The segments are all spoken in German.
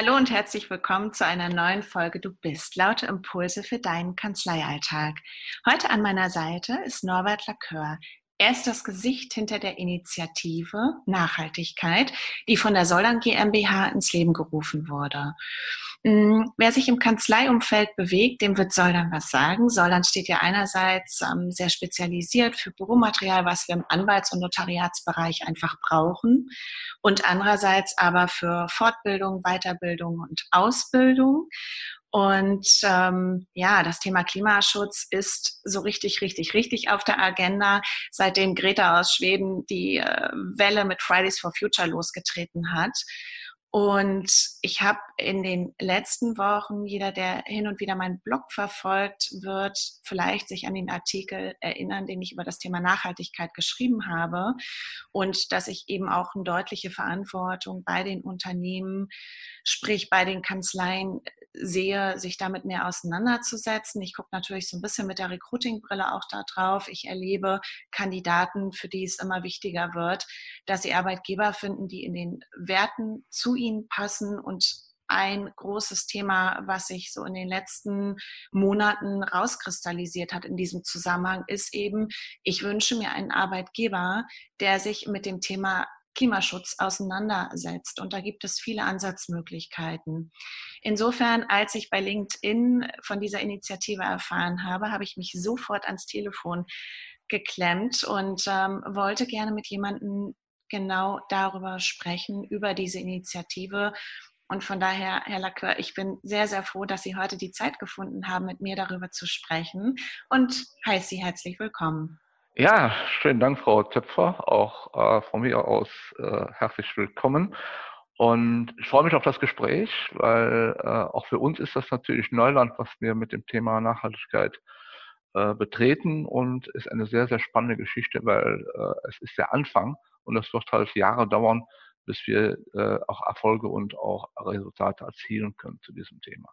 Hallo und herzlich willkommen zu einer neuen Folge Du bist. Laute Impulse für deinen Kanzleialltag. Heute an meiner Seite ist Norbert Lacœur. Er ist das Gesicht hinter der Initiative Nachhaltigkeit, die von der Soldern GmbH ins Leben gerufen wurde. Hm, wer sich im Kanzleiumfeld bewegt, dem wird Soldern was sagen. Soldern steht ja einerseits ähm, sehr spezialisiert für Büromaterial, was wir im Anwalts- und Notariatsbereich einfach brauchen, und andererseits aber für Fortbildung, Weiterbildung und Ausbildung. Und ähm, ja, das Thema Klimaschutz ist so richtig, richtig, richtig auf der Agenda, seitdem Greta aus Schweden die äh, Welle mit Fridays for Future losgetreten hat. Und ich habe in den letzten Wochen, jeder, der hin und wieder meinen Blog verfolgt, wird vielleicht sich an den Artikel erinnern, den ich über das Thema Nachhaltigkeit geschrieben habe. Und dass ich eben auch eine deutliche Verantwortung bei den Unternehmen, sprich bei den Kanzleien sehe, sich damit mehr auseinanderzusetzen. Ich gucke natürlich so ein bisschen mit der Recruiting-Brille auch da drauf. Ich erlebe Kandidaten, für die es immer wichtiger wird, dass sie Arbeitgeber finden, die in den Werten zu ihnen passen und ein großes Thema, was sich so in den letzten Monaten rauskristallisiert hat in diesem Zusammenhang, ist eben, ich wünsche mir einen Arbeitgeber, der sich mit dem Thema Klimaschutz auseinandersetzt. Und da gibt es viele Ansatzmöglichkeiten. Insofern, als ich bei LinkedIn von dieser Initiative erfahren habe, habe ich mich sofort ans Telefon geklemmt und ähm, wollte gerne mit jemandem genau darüber sprechen, über diese Initiative. Und von daher, Herr Lacqueur, ich bin sehr, sehr froh, dass Sie heute die Zeit gefunden haben, mit mir darüber zu sprechen und heiße Sie herzlich willkommen. Ja, schönen Dank, Frau Zöpfer. Auch äh, von mir aus äh, herzlich willkommen. Und ich freue mich auf das Gespräch, weil äh, auch für uns ist das natürlich Neuland, was wir mit dem Thema Nachhaltigkeit äh, betreten und ist eine sehr, sehr spannende Geschichte, weil äh, es ist der Anfang und es wird halt Jahre dauern, bis wir äh, auch Erfolge und auch Resultate erzielen können zu diesem Thema.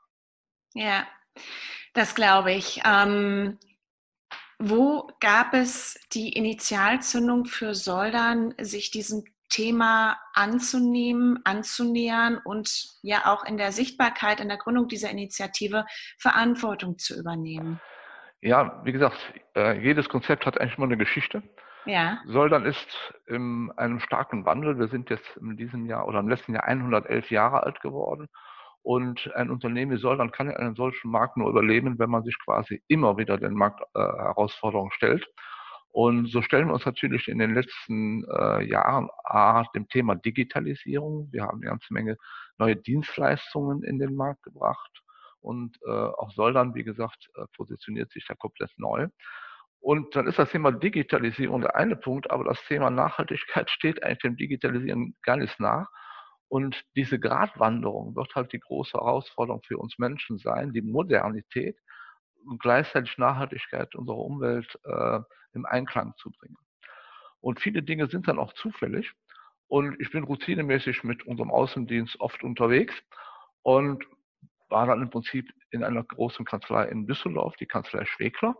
Ja, das glaube ich. Ähm wo gab es die Initialzündung für Soldern, sich diesem Thema anzunehmen, anzunähern und ja auch in der Sichtbarkeit, in der Gründung dieser Initiative Verantwortung zu übernehmen? Ja, wie gesagt, äh, jedes Konzept hat eigentlich mal eine Geschichte. Ja. Soldern ist in einem starken Wandel. Wir sind jetzt in diesem Jahr oder im letzten Jahr 111 Jahre alt geworden und ein Unternehmen wie Soldern kann in einem solchen Markt nur überleben, wenn man sich quasi immer wieder den Marktherausforderungen äh, stellt. Und so stellen wir uns natürlich in den letzten äh, Jahren A, dem Thema Digitalisierung. Wir haben eine ganze Menge neue Dienstleistungen in den Markt gebracht. Und äh, auch Soldern, wie gesagt, äh, positioniert sich da komplett neu. Und dann ist das Thema Digitalisierung der eine Punkt, aber das Thema Nachhaltigkeit steht eigentlich dem Digitalisieren gar nicht nach. Und diese Gratwanderung wird halt die große Herausforderung für uns Menschen sein, die Modernität und gleichzeitig Nachhaltigkeit unserer Umwelt äh, im Einklang zu bringen. Und viele Dinge sind dann auch zufällig. Und ich bin routinemäßig mit unserem Außendienst oft unterwegs und war dann im Prinzip in einer großen Kanzlei in Düsseldorf, die Kanzlei Schwegler.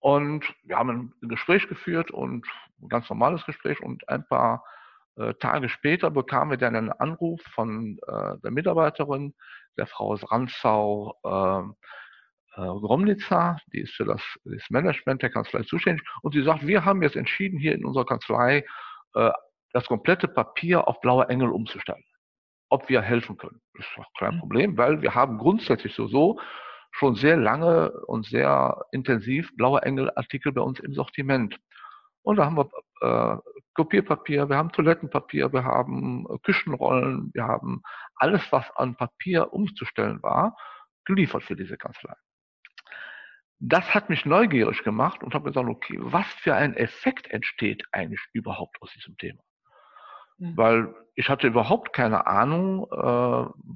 Und wir haben ein Gespräch geführt und ein ganz normales Gespräch und ein paar Tage später bekamen wir dann einen Anruf von äh, der Mitarbeiterin, der Frau Ranzau äh, äh, Gromnitzer, die ist für das, das, Management der Kanzlei zuständig, und sie sagt, wir haben jetzt entschieden, hier in unserer Kanzlei äh, das komplette Papier auf blaue Engel umzustellen. Ob wir helfen können. Das ist auch kein mhm. Problem, weil wir haben grundsätzlich so, so schon sehr lange und sehr intensiv blaue Engel-Artikel bei uns im Sortiment. Und da haben wir äh, Kopierpapier, wir haben Toilettenpapier, wir haben äh, Küchenrollen, wir haben alles, was an Papier umzustellen war, geliefert für diese Kanzlei. Das hat mich neugierig gemacht und habe gesagt, okay, was für ein Effekt entsteht eigentlich überhaupt aus diesem Thema? Mhm. Weil ich hatte überhaupt keine Ahnung, äh,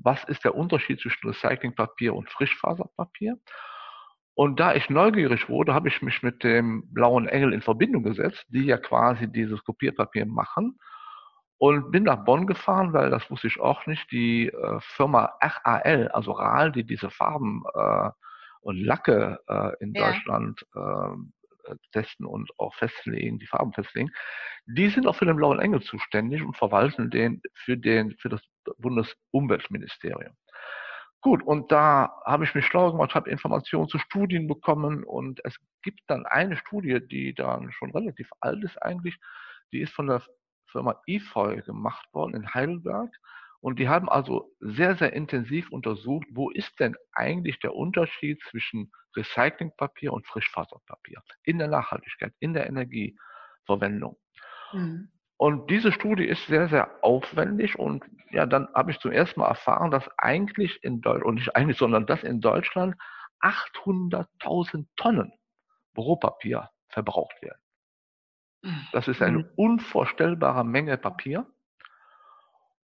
was ist der Unterschied zwischen Recyclingpapier und Frischfaserpapier. Und da ich neugierig wurde, habe ich mich mit dem Blauen Engel in Verbindung gesetzt, die ja quasi dieses Kopierpapier machen. Und bin nach Bonn gefahren, weil das wusste ich auch nicht, die äh, Firma RAL, also RAL, die diese Farben äh, und Lacke äh, in ja. Deutschland äh, testen und auch festlegen, die Farben festlegen, die sind auch für den Blauen Engel zuständig und verwalten den für, den, für das Bundesumweltministerium. Gut, und da habe ich mich schlau gemacht, habe Informationen zu Studien bekommen und es gibt dann eine Studie, die dann schon relativ alt ist eigentlich, die ist von der Firma EFOI gemacht worden in Heidelberg und die haben also sehr, sehr intensiv untersucht, wo ist denn eigentlich der Unterschied zwischen Recyclingpapier und Frischfaserpapier in der Nachhaltigkeit, in der Energieverwendung. Mhm. Und diese Studie ist sehr, sehr aufwendig und ja, dann habe ich zum ersten Mal erfahren, dass eigentlich in Deutschland, und nicht eigentlich, sondern dass in Deutschland 800.000 Tonnen Büropapier verbraucht werden. Das ist eine mhm. unvorstellbare Menge Papier.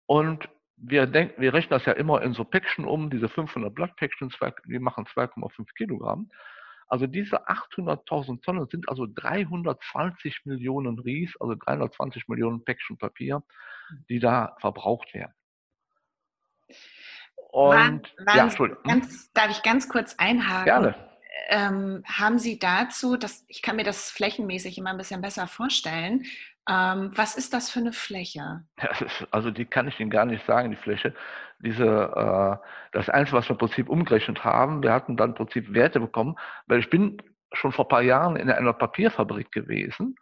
Und wir, denken, wir rechnen das ja immer in so Päckchen um, diese 500 Blattpäckchen, die machen 2,5 Kilogramm. Also diese 800.000 Tonnen sind also 320 Millionen Ries, also 320 Millionen Päckchen Papier, die da verbraucht werden. Und, waren, ja, Entschuldigung. Ganz, darf ich ganz kurz einhaken? Gerne. Ähm, haben Sie dazu, das, ich kann mir das flächenmäßig immer ein bisschen besser vorstellen, ähm, was ist das für eine Fläche? Ist, also die kann ich Ihnen gar nicht sagen, die Fläche. Diese, äh, das Einzige, was wir im Prinzip umgerechnet haben, wir hatten dann im Prinzip Werte bekommen, weil ich bin schon vor ein paar Jahren in einer Papierfabrik gewesen.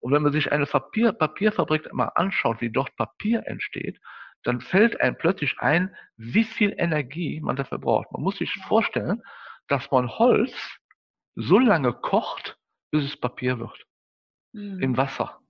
Und wenn man sich eine Papier, Papierfabrik mal anschaut, wie dort Papier entsteht, dann fällt einem plötzlich ein, wie viel Energie man dafür braucht. Man muss sich vorstellen, dass man Holz so lange kocht, bis es Papier wird. Mhm. Im Wasser.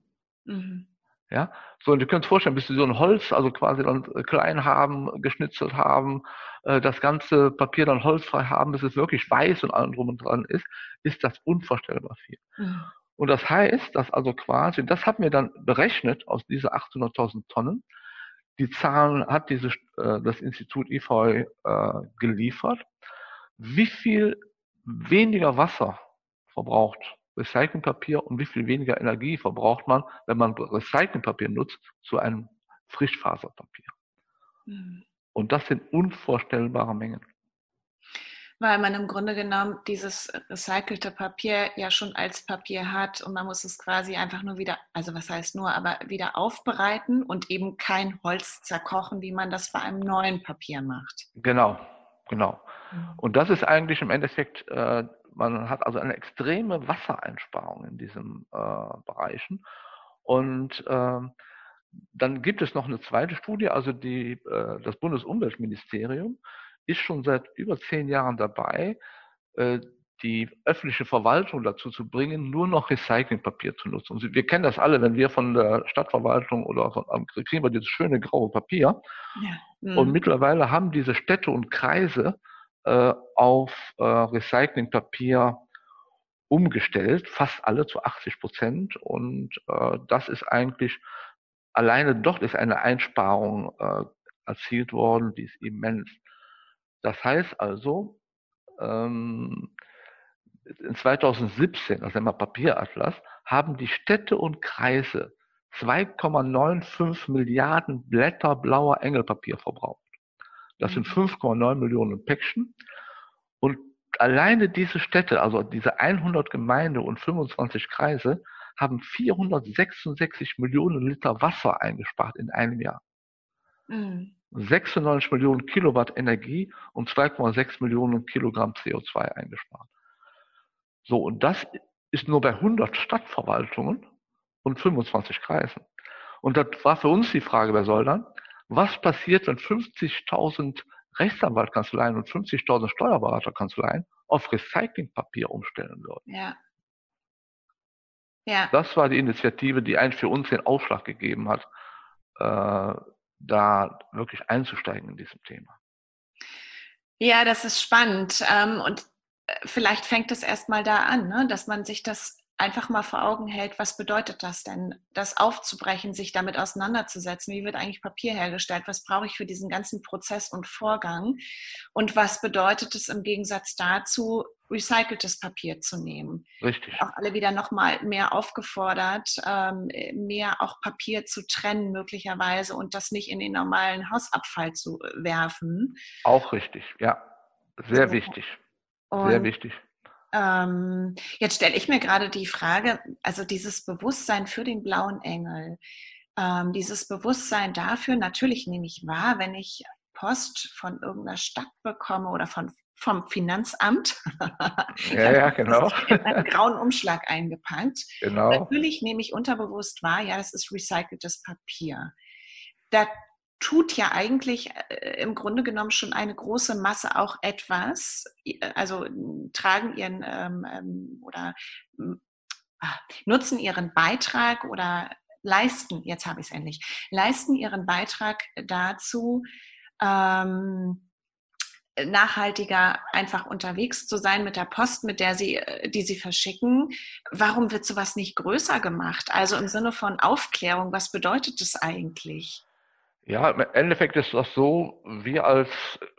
Mhm. Ja, so, und ihr könnt vorstellen, bis sie so ein Holz, also quasi dann klein haben, geschnitzelt haben, äh, das ganze Papier dann holzfrei haben, bis es wirklich weiß und allem drum und dran ist, ist das unvorstellbar viel. Mhm. Und das heißt, dass also quasi, das hat mir dann berechnet aus dieser 800.000 Tonnen, die Zahlen hat dieses, äh, das Institut äh, geliefert, wie viel weniger Wasser verbraucht Recyclingpapier und wie viel weniger Energie verbraucht man, wenn man Recyclingpapier nutzt, zu einem Frischfaserpapier. Mhm. Und das sind unvorstellbare Mengen. Weil man im Grunde genommen dieses recycelte Papier ja schon als Papier hat und man muss es quasi einfach nur wieder, also was heißt nur, aber wieder aufbereiten und eben kein Holz zerkochen, wie man das bei einem neuen Papier macht. Genau, genau. Mhm. Und das ist eigentlich im Endeffekt äh, man hat also eine extreme Wassereinsparung in diesen äh, Bereichen. Und äh, dann gibt es noch eine zweite Studie, also die, äh, das Bundesumweltministerium ist schon seit über zehn Jahren dabei, äh, die öffentliche Verwaltung dazu zu bringen, nur noch Recyclingpapier zu nutzen. Und wir kennen das alle, wenn wir von der Stadtverwaltung oder von, kriegen wir dieses schöne graue Papier. Ja. Mhm. Und mittlerweile haben diese Städte und Kreise äh, auf äh, Recyclingpapier umgestellt, fast alle zu 80 Prozent. Und äh, das ist eigentlich, alleine dort ist eine Einsparung äh, erzielt worden, die ist immens. Das heißt also, ähm, 2017, also immer Papieratlas, haben die Städte und Kreise 2,95 Milliarden Blätter blauer Engelpapier verbraucht. Das sind 5,9 mhm. Millionen Päckchen. Und alleine diese Städte, also diese 100 Gemeinde und 25 Kreise, haben 466 Millionen Liter Wasser eingespart in einem Jahr. Mhm. 96 Millionen Kilowatt Energie und 2,6 Millionen Kilogramm CO2 eingespart. So, und das ist nur bei 100 Stadtverwaltungen und 25 Kreisen. Und das war für uns die Frage, wer soll dann? was passiert, wenn 50.000 Rechtsanwaltkanzleien und 50.000 Steuerberaterkanzleien auf Recyclingpapier umstellen würden. Ja. Ja. Das war die Initiative, die eigentlich für uns den Aufschlag gegeben hat, äh, da wirklich einzusteigen in diesem Thema. Ja, das ist spannend. Ähm, und vielleicht fängt es erstmal da an, ne? dass man sich das einfach mal vor Augen hält, was bedeutet das denn, das aufzubrechen, sich damit auseinanderzusetzen, wie wird eigentlich Papier hergestellt, was brauche ich für diesen ganzen Prozess und Vorgang und was bedeutet es im Gegensatz dazu, recyceltes Papier zu nehmen. Richtig. Auch alle wieder nochmal mehr aufgefordert, ähm, mehr auch Papier zu trennen möglicherweise und das nicht in den normalen Hausabfall zu werfen. Auch richtig, ja. Sehr wichtig. Sehr wichtig. Ähm, jetzt stelle ich mir gerade die Frage, also dieses Bewusstsein für den blauen Engel. ähm, dieses Bewusstsein dafür, natürlich nehme ich wahr, wenn ich Post von irgendeiner Stadt bekomme oder von, vom Finanzamt. ja, ja, genau. In einen grauen Umschlag eingepackt. Genau. Natürlich nehme ich unterbewusst wahr, ja, das ist recyceltes Papier. Da tut ja eigentlich äh, im Grunde genommen schon eine große Masse auch etwas, also tragen ihren ähm, ähm oder ah, nutzen ihren Beitrag oder leisten, jetzt habe ich es endlich, leisten ihren Beitrag dazu, ähm, nachhaltiger einfach unterwegs zu sein mit der Post, mit der sie, äh, die sie verschicken. Warum wird sowas nicht größer gemacht? Also im Sinne von Aufklärung, was bedeutet das eigentlich? Ja, im Endeffekt ist das so, wir als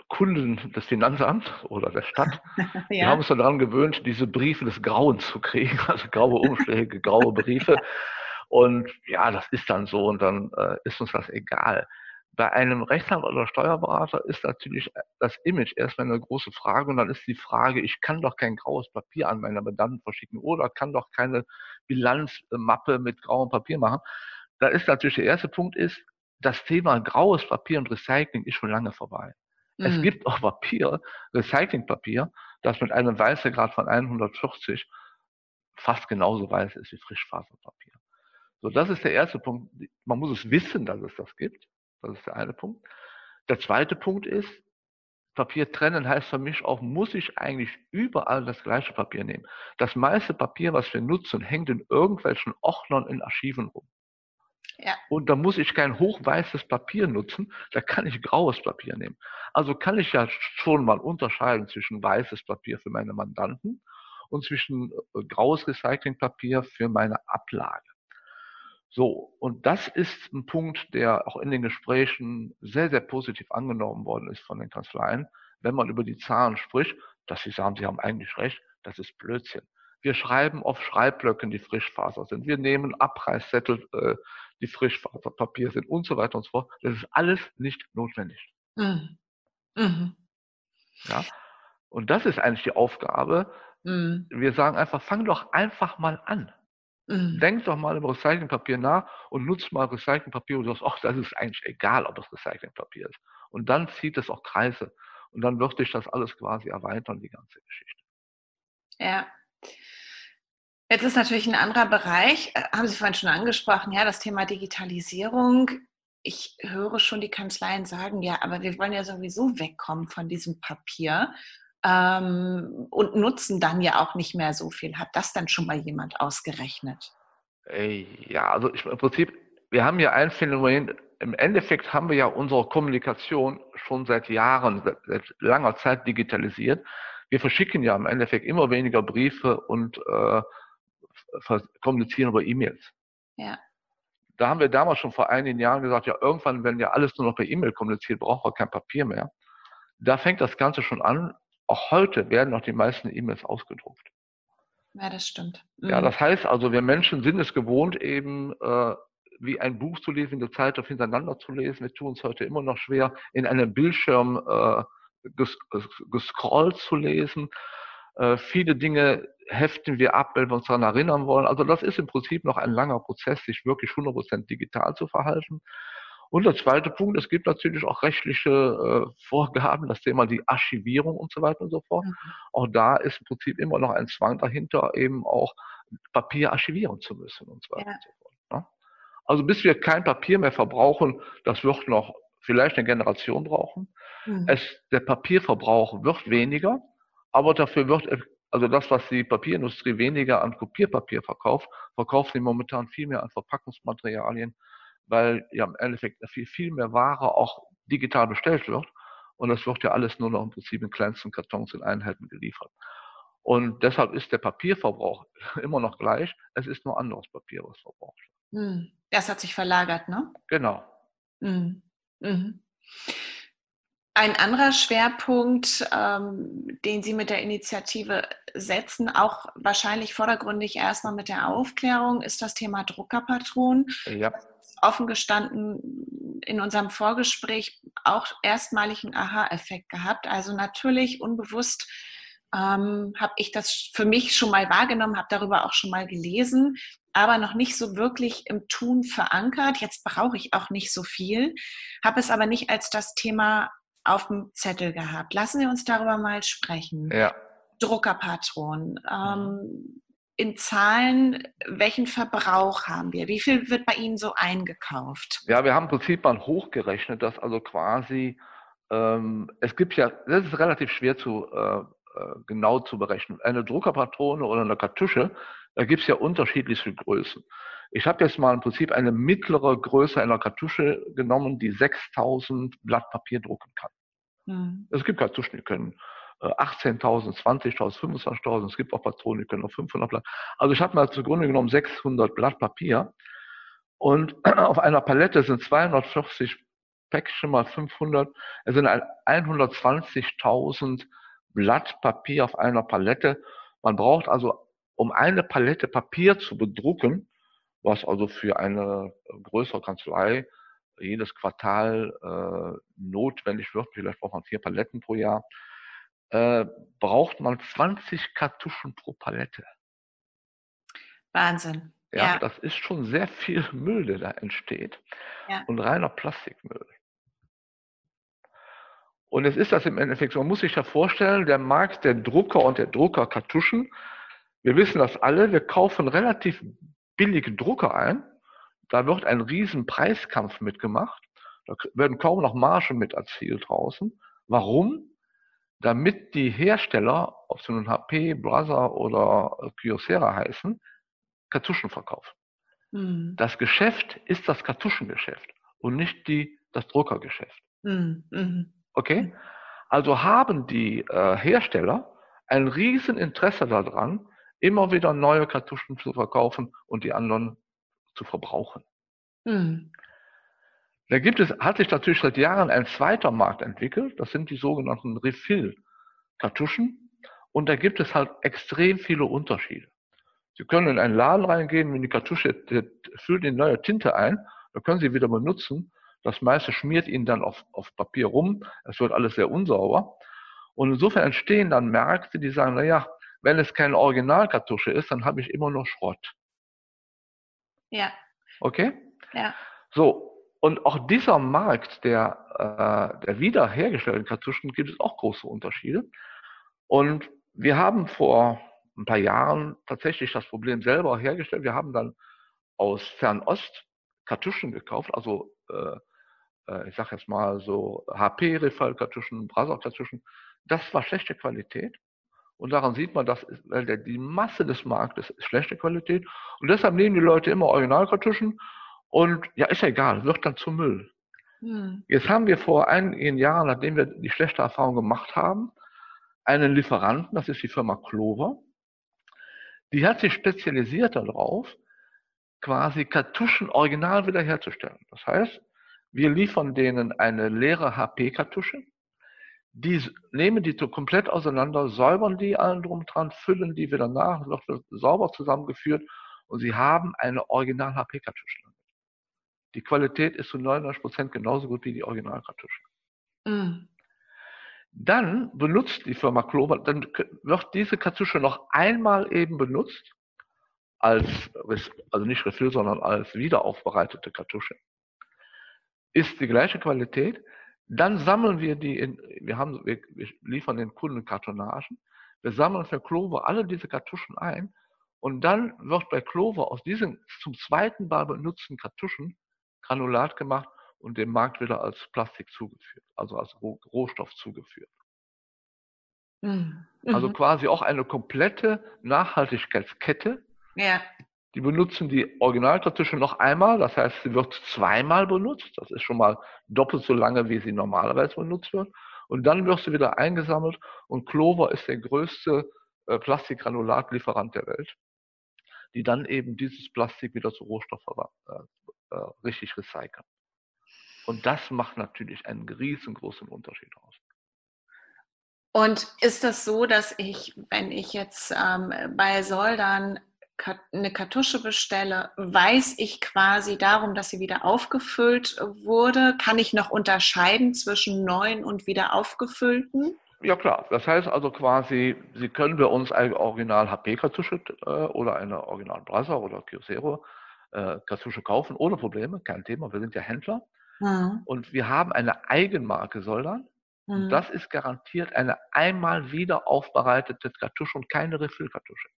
Kunden des Finanzamts oder der Stadt, ja. wir haben uns daran gewöhnt, diese Briefe des Grauens zu kriegen, also graue Umschläge, graue Briefe. Und ja, das ist dann so und dann äh, ist uns das egal. Bei einem Rechtsanwalt oder Steuerberater ist natürlich das Image erstmal eine große Frage und dann ist die Frage, ich kann doch kein graues Papier an meine Mandanten verschicken oder kann doch keine Bilanzmappe mit grauem Papier machen. Da ist natürlich der erste Punkt ist, das Thema graues Papier und Recycling ist schon lange vorbei. Mhm. Es gibt auch Papier, Recyclingpapier, das mit einem Weißegrad von 140 fast genauso weiß ist wie Frischfaserpapier. So, das ist der erste Punkt. Man muss es wissen, dass es das gibt. Das ist der eine Punkt. Der zweite Punkt ist, Papier trennen heißt für mich auch, muss ich eigentlich überall das gleiche Papier nehmen. Das meiste Papier, was wir nutzen, hängt in irgendwelchen Ordnern in Archiven rum. Ja. Und da muss ich kein hochweißes Papier nutzen, da kann ich graues Papier nehmen. Also kann ich ja schon mal unterscheiden zwischen weißes Papier für meine Mandanten und zwischen äh, graues Recyclingpapier für meine Ablage. So, und das ist ein Punkt, der auch in den Gesprächen sehr, sehr positiv angenommen worden ist von den Kanzleien, wenn man über die Zahlen spricht, dass sie sagen, sie haben eigentlich recht, das ist Blödsinn. Wir schreiben auf Schreibblöcken, die Frischfaser sind. Wir nehmen Abreißzettel, äh, die Frischfaserpapier sind und so weiter und so fort. Das ist alles nicht notwendig. Mhm. Mhm. Ja? Und das ist eigentlich die Aufgabe. Mhm. Wir sagen einfach, fang doch einfach mal an. Mhm. Denk doch mal über Recyclingpapier nach und nutzt mal Recyclingpapier und du sagst, ach, das ist eigentlich egal, ob es Recyclingpapier ist. Und dann zieht es auch Kreise. Und dann wird sich das alles quasi erweitern, die ganze Geschichte. Ja. Jetzt ist natürlich ein anderer Bereich, äh, haben Sie vorhin schon angesprochen, ja, das Thema Digitalisierung. Ich höre schon die Kanzleien sagen, ja, aber wir wollen ja sowieso wegkommen von diesem Papier ähm, und nutzen dann ja auch nicht mehr so viel. Hat das dann schon mal jemand ausgerechnet? Ja, also ich, im Prinzip, wir haben ja ein Phänomen, im Endeffekt haben wir ja unsere Kommunikation schon seit Jahren, seit, seit langer Zeit digitalisiert. Wir verschicken ja im Endeffekt immer weniger Briefe und äh, kommunizieren über E-Mails. Ja. Da haben wir damals schon vor einigen Jahren gesagt, ja, irgendwann, wenn ja alles nur noch per E-Mail kommuniziert, brauchen wir kein Papier mehr. Da fängt das Ganze schon an, auch heute werden noch die meisten E-Mails ausgedruckt. Ja, das stimmt. Mhm. Ja, das heißt also, wir Menschen sind es gewohnt, eben äh, wie ein Buch zu lesen, eine Zeitung hintereinander zu lesen. Wir tun es heute immer noch schwer, in einem Bildschirm äh, ges gescrollt zu lesen. Äh, viele Dinge heften wir ab, wenn wir uns daran erinnern wollen. Also das ist im Prinzip noch ein langer Prozess, sich wirklich 100% digital zu verhalten. Und der zweite Punkt, es gibt natürlich auch rechtliche äh, Vorgaben, das Thema die Archivierung und so weiter und so fort. Mhm. Auch da ist im Prinzip immer noch ein Zwang dahinter, eben auch Papier archivieren zu müssen und so weiter ja. und so fort. Ne? Also bis wir kein Papier mehr verbrauchen, das wird noch vielleicht eine Generation brauchen. Mhm. Es, der Papierverbrauch wird weniger, aber dafür wird, also das, was die Papierindustrie weniger an Kopierpapier verkauft, verkauft sie momentan viel mehr an Verpackungsmaterialien weil ja im Endeffekt viel, viel mehr Ware auch digital bestellt wird. Und das wird ja alles nur noch im Prinzip in kleinsten Kartons in Einheiten geliefert. Und deshalb ist der Papierverbrauch immer noch gleich. Es ist nur anderes Papier, was verbraucht wird. Hm. Das hat sich verlagert, ne? Genau. Mhm. Mhm. Ein anderer Schwerpunkt, ähm, den Sie mit der Initiative setzen, auch wahrscheinlich vordergründig erstmal mit der Aufklärung, ist das Thema Druckerpatronen. Ja offen gestanden in unserem Vorgespräch auch erstmalig einen Aha-Effekt gehabt. Also natürlich unbewusst ähm, habe ich das für mich schon mal wahrgenommen, habe darüber auch schon mal gelesen. aber noch nicht so wirklich im Tun verankert. Jetzt brauche ich auch nicht so viel, habe es aber nicht als das Thema auf dem Zettel gehabt. Lassen Sie uns darüber mal sprechen. Ja. Druckerpatronen. Ähm, in Zahlen, welchen Verbrauch haben wir? Wie viel wird bei Ihnen so eingekauft? Ja, wir haben im Prinzip mal hochgerechnet, dass also quasi, ähm, es gibt ja, das ist relativ schwer zu äh, äh genau zu berechnen. Eine Druckerpatrone oder eine Kartusche, da gibt es ja unterschiedliche Größen. Ich habe jetzt mal im Prinzip eine mittlere Größe einer Kartusche genommen, die 6000 Blatt Papier drucken kann. Mhm. Es gibt Kartuschen, die können 18.000, 20.000, 25.000. Es gibt auch Patronen, die können auch 500 Blatt. Also ich habe mal zugrunde genommen 600 Blatt Papier. Und auf einer Palette sind 240 Päckchen mal 500. Es sind 120.000 Blatt Papier auf einer Palette. Man braucht also, um eine Palette Papier zu bedrucken, was also für eine größere Kanzlei jedes Quartal äh, notwendig wird, vielleicht braucht man vier Paletten pro Jahr, äh, braucht man 20 Kartuschen pro Palette. Wahnsinn. Ja, ja, das ist schon sehr viel Müll, der da entsteht. Ja. Und reiner Plastikmüll. Und es ist das im Endeffekt so, man muss sich ja vorstellen, der Markt der Drucker und der Druckerkartuschen, wir wissen das alle, wir kaufen relativ billige Drucker ein, da wird ein riesen Preiskampf mitgemacht, da werden kaum noch Margen mit erzielt draußen. Warum? damit die Hersteller, ob sie nun HP, Brother oder Kyocera heißen, Kartuschen verkaufen. Mhm. Das Geschäft ist das Kartuschengeschäft und nicht die, das Druckergeschäft. Mhm. Okay? Also haben die äh, Hersteller ein Rieseninteresse daran, immer wieder neue Kartuschen zu verkaufen und die anderen zu verbrauchen. Mhm. Da gibt es, hat sich natürlich seit Jahren ein zweiter Markt entwickelt. Das sind die sogenannten Refill-Kartuschen. Und da gibt es halt extrem viele Unterschiede. Sie können in einen Laden reingehen, wenn die Kartusche füllt in neue Tinte ein, dann können Sie wieder benutzen. Das meiste schmiert Ihnen dann auf, auf Papier rum. Es wird alles sehr unsauber. Und insofern entstehen dann Märkte, die sagen, na ja, wenn es keine Originalkartusche ist, dann habe ich immer nur Schrott. Ja. Okay? Ja. So, und auch dieser Markt der, äh, der wiederhergestellten Kartuschen gibt es auch große Unterschiede. Und wir haben vor ein paar Jahren tatsächlich das Problem selber hergestellt. Wir haben dann aus Fernost Kartuschen gekauft, also äh, äh ich sage jetzt mal so HP-Refall-Kartuschen, Brasser-Kartuschen. Das war schlechte Qualität. Und daran sieht man, dass die Masse des Marktes ist schlechte Qualität. Und deshalb nehmen die Leute immer Originalkartuschen und ja, ist ja egal, wird dann zu Müll. Hm. Jetzt haben wir vor einigen Jahren, nachdem wir die schlechte Erfahrung gemacht haben, einen Lieferanten, das ist die Firma Clover, die hat sich spezialisiert darauf, quasi Kartuschen original wiederherzustellen. Das heißt, wir liefern denen eine leere HP-Kartusche, die nehmen die so komplett auseinander, säubern die allen drum dran, füllen die wieder nach, wird sauber zusammengeführt und sie haben eine original HP-Kartusche. Die Qualität ist zu 99 Prozent genauso gut wie die Originalkartusche. Mm. Dann benutzt die Firma Clover, dann wird diese Kartusche noch einmal eben benutzt, als, also nicht Refill, sondern als wiederaufbereitete Kartusche. Ist die gleiche Qualität. Dann sammeln wir die in, wir haben, wir, wir liefern den Kunden Kartonagen. Wir sammeln für Clover alle diese Kartuschen ein und dann wird bei Clover aus diesen zum zweiten Mal benutzten Kartuschen Granulat gemacht und dem Markt wieder als Plastik zugeführt, also als Rohstoff zugeführt. Mhm. Also mhm. quasi auch eine komplette Nachhaltigkeitskette. Ja. Die benutzen die Originalkartusche noch einmal, das heißt, sie wird zweimal benutzt. Das ist schon mal doppelt so lange, wie sie normalerweise benutzt wird. Und dann wird sie wieder eingesammelt und Clover ist der größte äh, Plastikgranulatlieferant der Welt, die dann eben dieses Plastik wieder zu Rohstoff äh, äh, richtig recyceln. Und das macht natürlich einen riesengroßen Unterschied aus. Und ist das so, dass ich, wenn ich jetzt ähm, bei Soldan eine Kartusche bestelle, weiß ich quasi darum, dass sie wieder aufgefüllt wurde? Kann ich noch unterscheiden zwischen neuen und wieder aufgefüllten? Ja klar, das heißt also quasi, Sie können bei uns eine Original HP-Kartusche äh, oder eine Original Brother oder Kyocera äh, Kartusche kaufen, ohne Probleme, kein Thema, wir sind ja Händler. Mhm. Und wir haben eine Eigenmarke Soldan. Mhm. Und das ist garantiert eine einmal wieder aufbereitete Kartusche und keine Refill-Kartusche.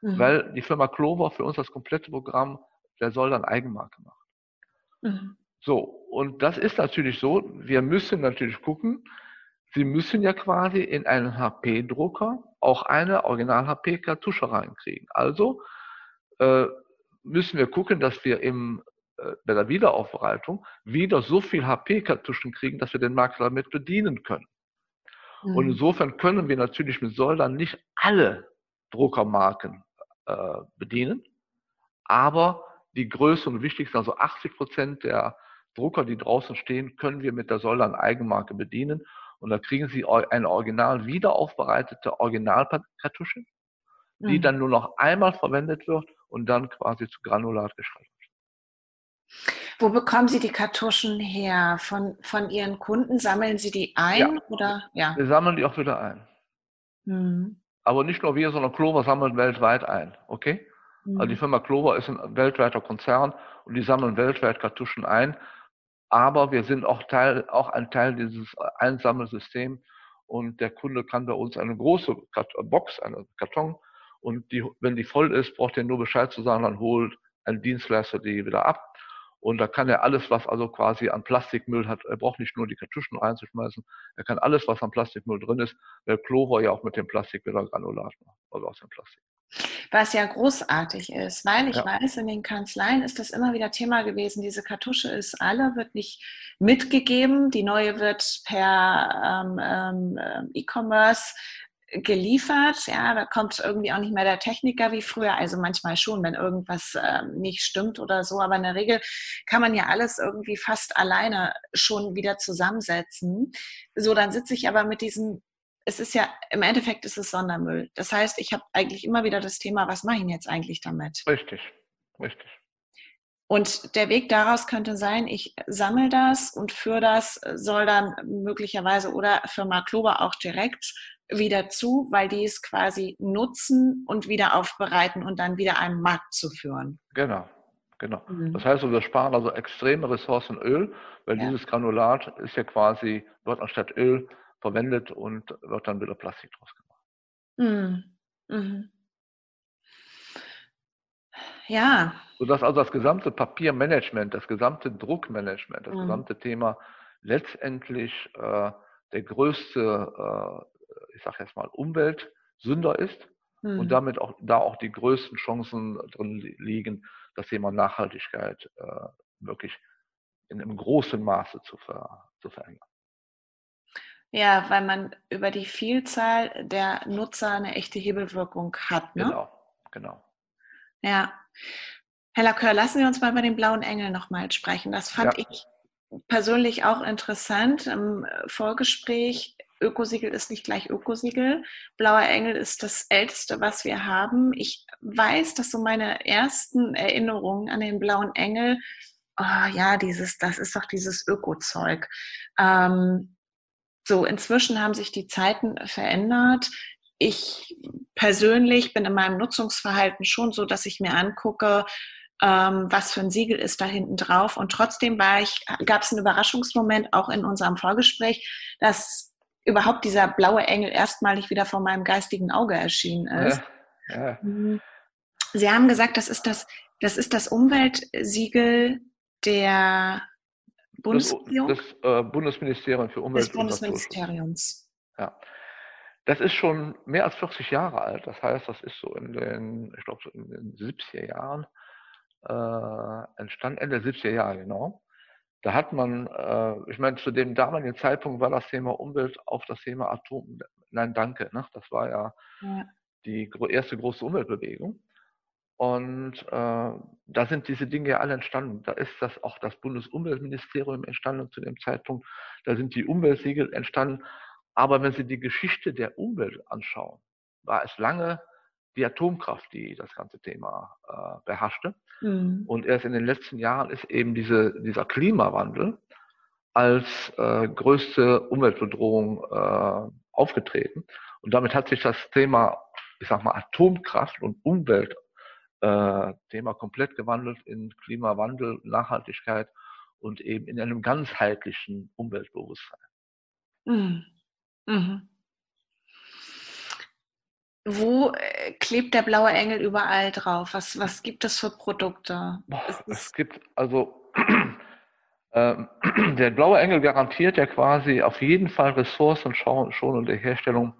Mhm. Weil die Firma Clover für uns das komplette Programm der Soldan Eigenmarke macht. Mhm. So, und das ist natürlich so, wir müssen natürlich gucken, Sie müssen ja quasi in einen HP-Drucker auch eine Original-HP-Kartusche reinkriegen. Also äh, müssen wir gucken, dass wir im, äh, bei der Wiederaufbereitung wieder so viel HP-Kartuschen kriegen, dass wir den Markt damit bedienen können. Mhm. Und insofern können wir natürlich mit Soldan nicht alle Druckermarken äh, bedienen, aber die größten und wichtigsten, also 80 Prozent der Drucker, die draußen stehen, können wir mit der Soldan Eigenmarke bedienen. Und da kriegen Sie eine original wiederaufbereitete Originalkartusche, die mhm. dann nur noch einmal verwendet wird und dann quasi zu Granulat geschreddert wird. Wo bekommen Sie die Kartuschen her? Von, von Ihren Kunden? Sammeln Sie die ein? Ja. Oder? ja. Wir sammeln die auch wieder ein. Mhm. Aber nicht nur wir, sondern Clover sammelt weltweit ein. Okay? Mhm. Also die Firma Clover ist ein weltweiter Konzern und die sammeln weltweit Kartuschen ein aber wir sind auch Teil, auch ein Teil dieses Einsammelsystems und der Kunde kann bei uns eine große Box, einen Karton und die, wenn die voll ist, braucht er nur Bescheid zu sagen, dann holt ein Dienstleister die wieder ab. Und da kann er alles, was also quasi an Plastikmüll hat, er braucht nicht nur die Kartuschen reinzuschmeißen, er kann alles, was an Plastikmüll drin ist, weil Clover ja auch mit dem Plastik wieder Granulat macht, also aus dem Plastik. Was ja großartig ist, weil ich ja. weiß, in den Kanzleien ist das immer wieder Thema gewesen. Diese Kartusche ist alle, wird nicht mitgegeben. Die neue wird per ähm, ähm, E-Commerce geliefert. Ja, da kommt irgendwie auch nicht mehr der Techniker wie früher. Also manchmal schon, wenn irgendwas ähm, nicht stimmt oder so. Aber in der Regel kann man ja alles irgendwie fast alleine schon wieder zusammensetzen. So, dann sitze ich aber mit diesem es ist ja, im Endeffekt ist es Sondermüll. Das heißt, ich habe eigentlich immer wieder das Thema, was mache ich denn jetzt eigentlich damit? Richtig, richtig. Und der Weg daraus könnte sein, ich sammle das und für das soll dann möglicherweise oder Firma Klober auch direkt wieder zu, weil die es quasi nutzen und wieder aufbereiten und dann wieder einem Markt zu führen. Genau, genau. Mhm. Das heißt, wir sparen also extreme Ressourcen Öl, weil ja. dieses Granulat ist ja quasi dort anstatt Öl verwendet und wird dann wieder Plastik draus gemacht. Mhm. Mhm. Ja. Sodass also das gesamte Papiermanagement, das gesamte Druckmanagement, das mhm. gesamte Thema letztendlich äh, der größte, äh, ich sage jetzt mal, Umweltsünder ist und mhm. damit auch da auch die größten Chancen drin liegen, das Thema Nachhaltigkeit äh, wirklich in einem großen Maße zu, ver, zu verändern. Ja, weil man über die Vielzahl der Nutzer eine echte Hebelwirkung hat. Ne? Genau, genau. Ja. Herr Lacœur, lassen wir uns mal über den blauen Engel nochmal sprechen. Das fand ja. ich persönlich auch interessant im Vorgespräch. Ökosiegel ist nicht gleich Ökosiegel. Blauer Engel ist das älteste, was wir haben. Ich weiß, dass so meine ersten Erinnerungen an den blauen Engel, oh ja, dieses, das ist doch dieses Öko-Zeug. Ähm, so, inzwischen haben sich die Zeiten verändert. Ich persönlich bin in meinem Nutzungsverhalten schon so, dass ich mir angucke, ähm, was für ein Siegel ist da hinten drauf. Und trotzdem war ich, gab es einen Überraschungsmoment auch in unserem Vorgespräch, dass überhaupt dieser blaue Engel erstmalig wieder vor meinem geistigen Auge erschienen ist. Ja, ja. Mhm. Sie haben gesagt, das ist das, das ist das Umweltsiegel der Bundesregierung? Das äh, Bundesministerium für Umwelt des Bundesministeriums. Ja. Das ist schon mehr als 40 Jahre alt. Das heißt, das ist so in den, ich glaube, so in den 70er Jahren äh, entstanden, Ende 70er Jahre, genau. Da hat man, äh, ich meine, zu dem damaligen Zeitpunkt war das Thema Umwelt auf das Thema Atom, nein, danke, ne? das war ja, ja. die erste große Umweltbewegung. Und äh, da sind diese Dinge ja alle entstanden. Da ist das auch das Bundesumweltministerium entstanden zu dem Zeitpunkt. Da sind die Umweltsiegel entstanden. Aber wenn Sie die Geschichte der Umwelt anschauen, war es lange die Atomkraft, die das ganze Thema äh, beherrschte. Mhm. Und erst in den letzten Jahren ist eben diese, dieser Klimawandel als äh, größte Umweltbedrohung äh, aufgetreten. Und damit hat sich das Thema, ich sag mal, Atomkraft und Umwelt äh, Thema komplett gewandelt in Klimawandel, Nachhaltigkeit und eben in einem ganzheitlichen Umweltbewusstsein. Mhm. Mhm. Wo äh, klebt der blaue Engel überall drauf? Was, was gibt es für Produkte? Es gibt also äh, der blaue Engel garantiert ja quasi auf jeden Fall ressourcenschonende Herstellung,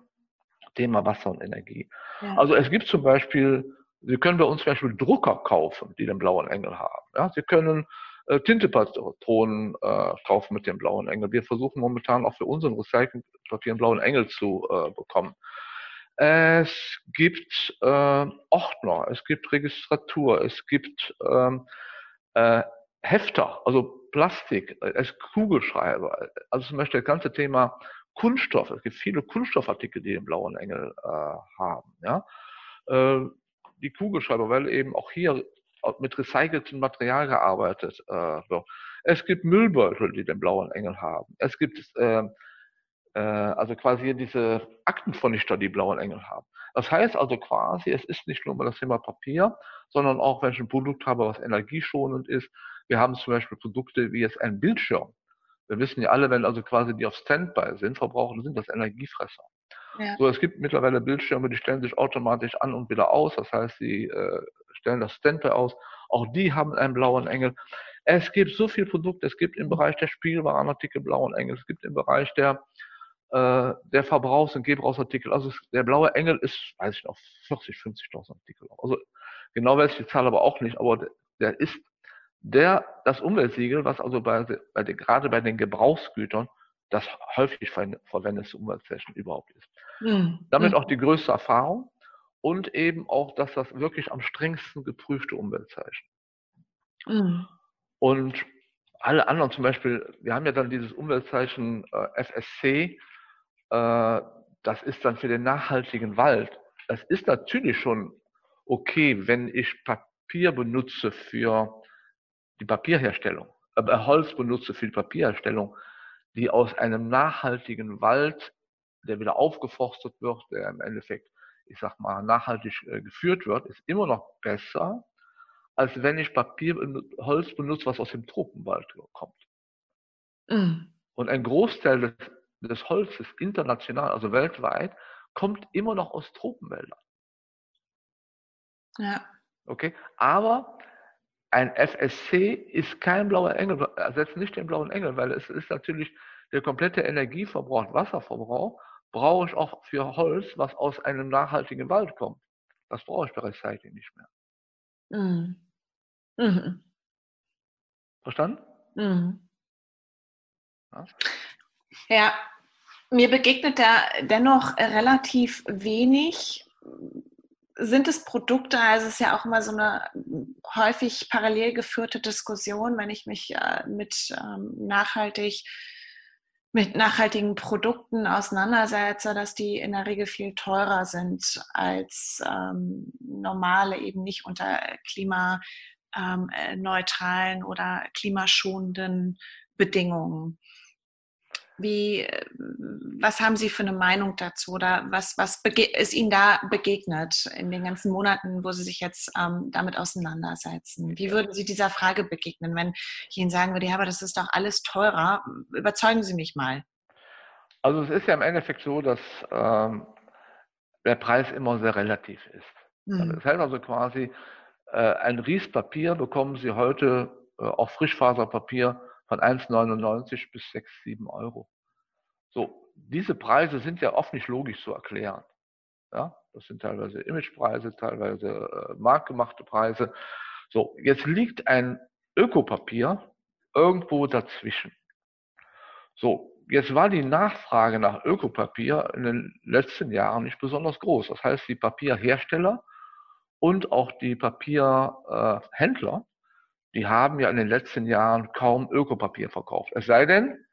Thema Wasser und Energie. Ja. Also es gibt zum Beispiel, Sie können bei uns zum Beispiel Drucker kaufen, die den blauen Engel haben. Ja, Sie können äh, Tintepatronen äh, kaufen mit dem blauen Engel. Wir versuchen momentan auch für unseren Recyclingpapier einen blauen Engel zu äh, bekommen. Es gibt äh, Ordner, es gibt Registratur, es gibt ähm, äh, Hefter, also Plastik, äh, es Kugelschreiber, also zum Beispiel das ganze Thema Kunststoff. Es gibt viele Kunststoffartikel, die den blauen Engel äh, haben. Ja? Äh, die Kugelschreiber, weil eben auch hier mit recyceltem Material gearbeitet äh, wird. Es gibt Müllbeutel, die den blauen Engel haben. Es gibt äh, äh, also quasi diese Aktenvernichter, die blauen Engel haben. Das heißt also quasi, es ist nicht nur mal das Thema Papier, sondern auch, wenn ich ein Produkt habe, was energieschonend ist. Wir haben zum Beispiel Produkte wie jetzt ein Bildschirm. Wir wissen ja alle, wenn also quasi die auf Standby sind, verbrauchen, sind das Energiefresser. Ja. So, es gibt mittlerweile Bildschirme, die stellen sich automatisch an und wieder aus. Das heißt, sie äh, stellen das Standby aus. Auch die haben einen blauen Engel. Es gibt so viele Produkte. Es gibt im Bereich der Spielwarenartikel blauen Engel. Es gibt im Bereich der äh, der Verbrauchs- und Gebrauchsartikel. Also der blaue Engel ist, weiß ich noch, 40, 50.000 Artikel. Also genau weiß ich die Zahl aber auch nicht, aber der, ist der, das Umweltsiegel, was also bei, bei den, gerade bei den Gebrauchsgütern das häufig verwendete Umweltzeichen überhaupt ist. Mhm. Damit auch die größte Erfahrung und eben auch, dass das wirklich am strengsten geprüfte Umweltzeichen. Mhm. Und alle anderen zum Beispiel, wir haben ja dann dieses Umweltzeichen äh, FSC, äh, das ist dann für den nachhaltigen Wald. Das ist natürlich schon okay, wenn ich Papier benutze für die Papierherstellung, äh, Holz benutze für die Papierherstellung, die aus einem nachhaltigen Wald, der wieder aufgeforstet wird, der im Endeffekt, ich sag mal, nachhaltig äh, geführt wird, ist immer noch besser, als wenn ich Papier, Holz benutze, was aus dem Tropenwald kommt. Mm. Und ein Großteil des des Holzes international, also weltweit, kommt immer noch aus Tropenwäldern. Ja. Okay, aber ein FSC ist kein blauer Engel, ersetzt nicht den blauen Engel, weil es ist natürlich der komplette Energieverbrauch, Wasserverbrauch, brauche ich auch für Holz, was aus einem nachhaltigen Wald kommt. Das brauche ich bei Recycling nicht mehr. Mhm. Mhm. Verstanden? Mhm. Ja? Ja, mir begegnet da dennoch relativ wenig. Sind es Produkte, also es ist ja auch immer so eine häufig parallel geführte Diskussion, wenn ich mich äh, mit ähm, nachhaltig mit nachhaltigen Produkten auseinandersetze, dass die in der Regel viel teurer sind als ähm, normale, eben nicht unter klimaneutralen ähm, oder klimaschonenden Bedingungen. Wie, was haben Sie für eine Meinung dazu oder was, was ist Ihnen da begegnet in den ganzen Monaten, wo Sie sich jetzt ähm, damit auseinandersetzen? Wie würden Sie dieser Frage begegnen, wenn ich Ihnen sagen würde, ja, aber das ist doch alles teurer? Überzeugen Sie mich mal. Also es ist ja im Endeffekt so, dass ähm, der Preis immer sehr relativ ist. Mhm. Das heißt also quasi, äh, ein Riespapier bekommen Sie heute, äh, auch Frischfaserpapier, von 1,99 bis 6, 7 Euro. So, diese Preise sind ja oft nicht logisch zu erklären. Ja, das sind teilweise Imagepreise, teilweise äh, marktgemachte Preise. So, jetzt liegt ein Ökopapier irgendwo dazwischen. So, jetzt war die Nachfrage nach Ökopapier in den letzten Jahren nicht besonders groß. Das heißt, die Papierhersteller und auch die Papierhändler die haben ja in den letzten Jahren kaum Ökopapier verkauft. Es sei denn,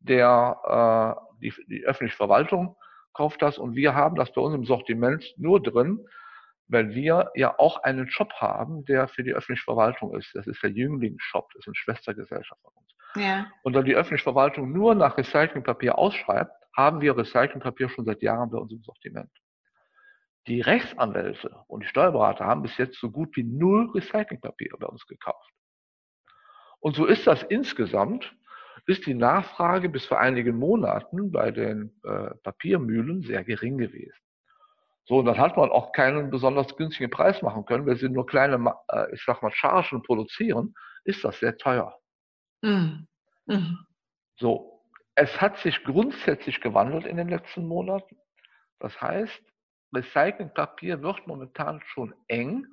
der, äh, die, die öffentliche Verwaltung kauft das und wir haben das bei uns im Sortiment nur drin, weil wir ja auch einen Shop haben, der für die öffentliche Verwaltung ist. Das ist der Jüngling-Shop, das ist eine Schwestergesellschaft von uns. Ja. Und dann die öffentliche Verwaltung nur nach Recyclingpapier ausschreibt, haben wir Recyclingpapier schon seit Jahren bei uns im Sortiment. Die Rechtsanwälte und die Steuerberater haben bis jetzt so gut wie null Recyclingpapier bei uns gekauft. Und so ist das insgesamt, ist die Nachfrage bis vor einigen Monaten bei den äh, Papiermühlen sehr gering gewesen. So, und dann hat man auch keinen besonders günstigen Preis machen können. Wenn sie nur kleine, äh, ich sag mal, Chargen produzieren, ist das sehr teuer. Mhm. Mhm. So, es hat sich grundsätzlich gewandelt in den letzten Monaten. Das heißt, Recyclingpapier wird momentan schon eng,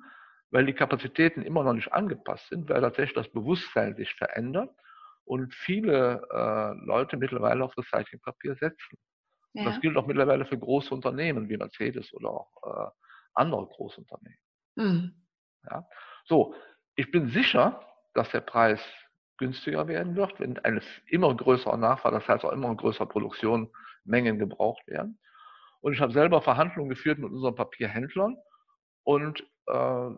weil die Kapazitäten immer noch nicht angepasst sind, weil tatsächlich das Bewusstsein sich verändert und viele äh, Leute mittlerweile auf Recyclingpapier setzen. Ja. Das gilt auch mittlerweile für große Unternehmen wie Mercedes oder auch äh, andere Großunternehmen. Mhm. Ja? So, ich bin sicher, dass der Preis günstiger werden wird, wenn eine immer größere Nachfrage, das heißt auch immer größere Produktionsmengen gebraucht werden. Und ich habe selber Verhandlungen geführt mit unseren Papierhändlern und äh,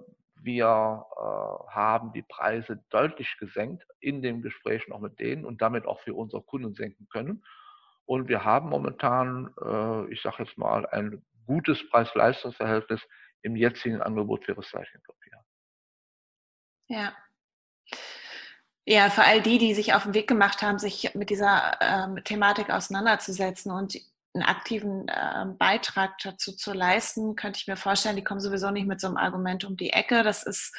wir äh, haben die Preise deutlich gesenkt in den Gesprächen auch mit denen und damit auch für unsere Kunden senken können. Und wir haben momentan, äh, ich sage jetzt mal, ein gutes Preis-Leistungs-Verhältnis im jetzigen Angebot für Recyclingpapier. Ja. Ja, für all die, die sich auf den Weg gemacht haben, sich mit dieser ähm, Thematik auseinanderzusetzen und einen aktiven äh, Beitrag dazu zu leisten, könnte ich mir vorstellen, die kommen sowieso nicht mit so einem Argument um die Ecke. Das ist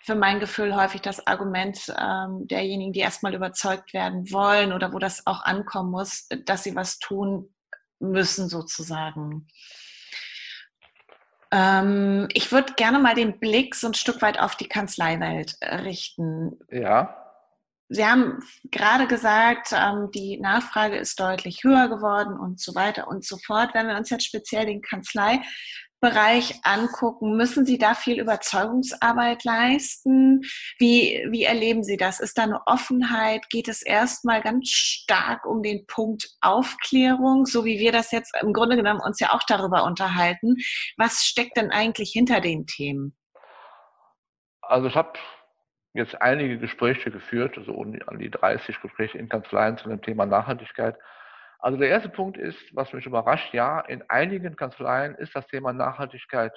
für mein Gefühl häufig das Argument ähm, derjenigen, die erstmal überzeugt werden wollen oder wo das auch ankommen muss, dass sie was tun müssen sozusagen. Ähm, ich würde gerne mal den Blick so ein Stück weit auf die Kanzleiwelt äh, richten. Ja. Sie haben gerade gesagt, ähm, die Nachfrage ist deutlich höher geworden und so weiter und so fort. Wenn wir uns jetzt speziell den Kanzlei Bereich angucken? Müssen Sie da viel Überzeugungsarbeit leisten? Wie, wie erleben Sie das? Ist da eine Offenheit? Geht es erstmal ganz stark um den Punkt Aufklärung, so wie wir das jetzt im Grunde genommen uns ja auch darüber unterhalten? Was steckt denn eigentlich hinter den Themen? Also ich habe jetzt einige Gespräche geführt, also an die 30 Gespräche in Kanzleien zu dem Thema Nachhaltigkeit. Also der erste Punkt ist, was mich überrascht, ja, in einigen Kanzleien ist das Thema Nachhaltigkeit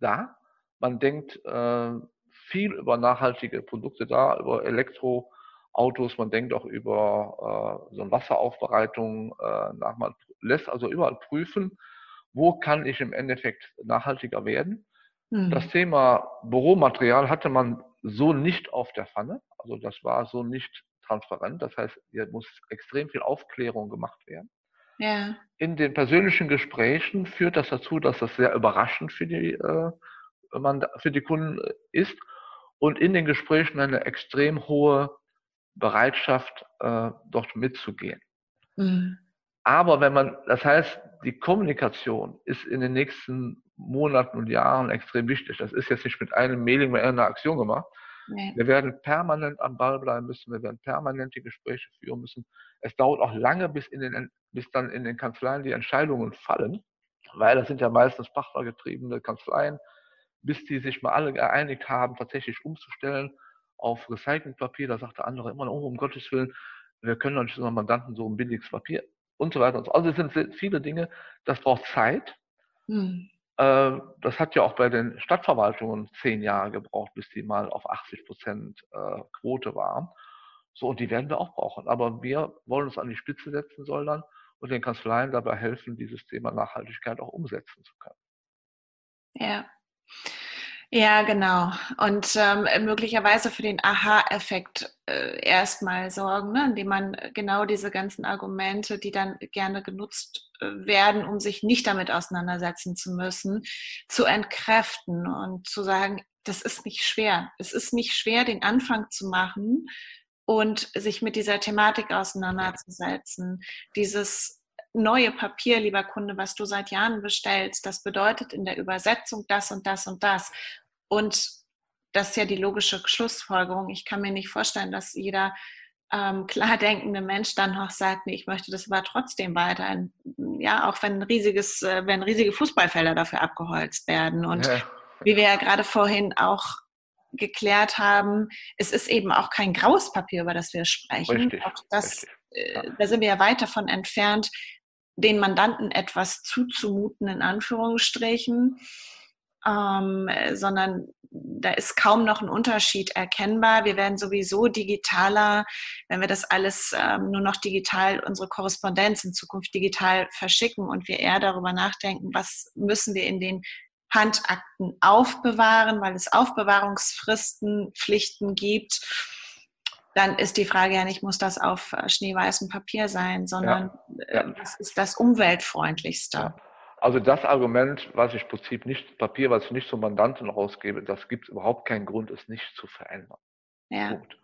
da. Man denkt äh, viel über nachhaltige Produkte da, über Elektroautos, man denkt auch über äh, so eine Wasseraufbereitung äh, nach. Man lässt also überall prüfen, wo kann ich im Endeffekt nachhaltiger werden. Mhm. Das Thema Büromaterial hatte man so nicht auf der Pfanne. Also das war so nicht transparent. Das heißt, hier muss extrem viel Aufklärung gemacht werden. Ja. In den persönlichen Gesprächen führt das dazu, dass das sehr überraschend für die, äh, man, für die Kunden ist und in den Gesprächen eine extrem hohe Bereitschaft, äh, dort mitzugehen. Mhm. Aber wenn man, das heißt, die Kommunikation ist in den nächsten Monaten und Jahren extrem wichtig. Das ist jetzt nicht mit einem Mailing oder einer Aktion gemacht, Nee. Wir werden permanent am Ball bleiben müssen, wir werden permanent die Gespräche führen müssen. Es dauert auch lange, bis, in den, bis dann in den Kanzleien die Entscheidungen fallen, weil das sind ja meistens fachvergetriebene Kanzleien, bis die sich mal alle geeinigt haben, tatsächlich umzustellen auf Recyclingpapier. Da sagt der andere immer, oh, um Gottes Willen, wir können doch nicht unseren Mandanten so ein billiges Papier und so weiter und so. Also es sind viele Dinge, das braucht Zeit. Hm. Äh, das hat ja auch bei den Stadtverwaltungen zehn Jahre gebraucht, bis die mal auf 80 Prozent äh, Quote waren. So, und die werden wir auch brauchen. Aber wir wollen uns an die Spitze setzen sollen und den Kanzleien dabei helfen, dieses Thema Nachhaltigkeit auch umsetzen zu können. Ja. Ja, genau. Und ähm, möglicherweise für den Aha-Effekt äh, erstmal sorgen, ne? indem man genau diese ganzen Argumente, die dann gerne genutzt äh, werden, um sich nicht damit auseinandersetzen zu müssen, zu entkräften und zu sagen, das ist nicht schwer. Es ist nicht schwer, den Anfang zu machen und sich mit dieser Thematik auseinanderzusetzen. Dieses neue Papier, lieber Kunde, was du seit Jahren bestellst, das bedeutet in der Übersetzung das und das und das. Und das ist ja die logische Schlussfolgerung. Ich kann mir nicht vorstellen, dass jeder ähm, klar denkende Mensch dann noch sagt, nee, ich möchte das aber trotzdem weiter. Ja, auch wenn riesiges, äh, wenn riesige Fußballfelder dafür abgeholzt werden. Und ja. wie wir ja gerade vorhin auch geklärt haben, es ist eben auch kein graues Papier, über das wir sprechen. Richtig, das richtig äh, da sind wir ja weit davon entfernt, den Mandanten etwas zuzumuten, in Anführungsstrichen, ähm, sondern da ist kaum noch ein Unterschied erkennbar. Wir werden sowieso digitaler, wenn wir das alles ähm, nur noch digital, unsere Korrespondenz in Zukunft digital verschicken und wir eher darüber nachdenken, was müssen wir in den Handakten aufbewahren, weil es Aufbewahrungsfristen, Pflichten gibt dann ist die Frage ja nicht, muss das auf äh, schneeweißem Papier sein, sondern ja, ja. das ist das umweltfreundlichste. Ja. Also das Argument, was ich im Prinzip nicht, Papier, was ich nicht zum Mandanten rausgebe, das gibt überhaupt keinen Grund, es nicht zu verändern. Ja. Punkt.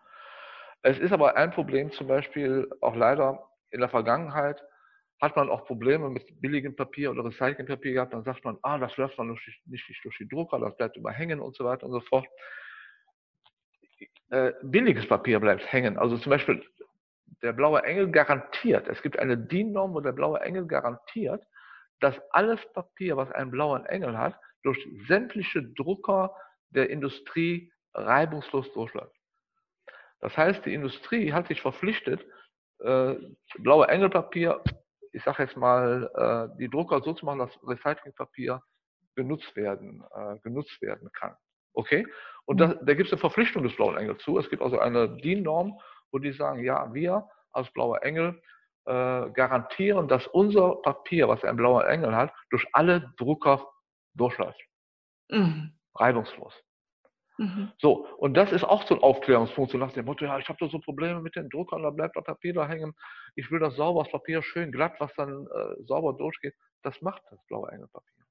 Es ist aber ein Problem zum Beispiel auch leider in der Vergangenheit hat man auch Probleme mit billigem Papier oder Recyclingpapier gehabt, dann sagt man, ah, das läuft man nicht durch die Drucker, das bleibt überhängen und so weiter und so fort äh, billiges Papier bleibt hängen. Also zum Beispiel der blaue Engel garantiert, es gibt eine DIN-Norm, wo der blaue Engel garantiert, dass alles Papier, was einen blauen Engel hat, durch sämtliche Drucker der Industrie reibungslos durchläuft. Das heißt, die Industrie hat sich verpflichtet, äh, blaue Engelpapier, ich sage jetzt mal, äh, die Drucker so zu machen, dass Recyclingpapier genutzt werden, äh, genutzt werden kann. Okay? Und da, da gibt es eine Verpflichtung des Blauen Engels zu. Es gibt also eine DIN-Norm, wo die sagen, ja, wir als Blauer Engel äh, garantieren, dass unser Papier, was ein blauer Engel hat, durch alle Drucker durchläuft. Mhm. Reibungslos. Mhm. So, und das ist auch so ein Aufklärungspunkt, so nach dem Motto, ja, ich habe da so Probleme mit den Druckern, da bleibt das Papier da hängen. Ich will das sauber, das Papier schön glatt, was dann äh, sauber durchgeht. Das macht das blaue Engelpapier.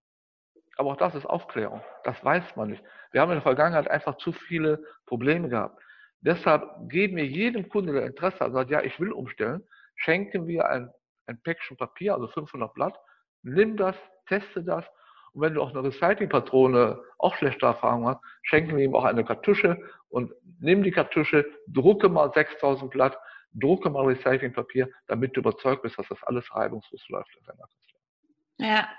Aber auch das ist Aufklärung. Das weiß man nicht. Wir haben in der Vergangenheit einfach zu viele Probleme gehabt. Deshalb geben wir jedem Kunde, der Interesse hat, sagt, ja, ich will umstellen, schenken wir ein, ein Päckchen Papier, also 500 Blatt, nimm das, teste das und wenn du auch eine Recyclingpatrone auch schlechte Erfahrungen hast, schenken wir ihm auch eine Kartusche und nimm die Kartusche, drucke mal 6000 Blatt, drucke mal Recyclingpapier, damit du überzeugt bist, dass das alles reibungslos läuft in deiner. Ja,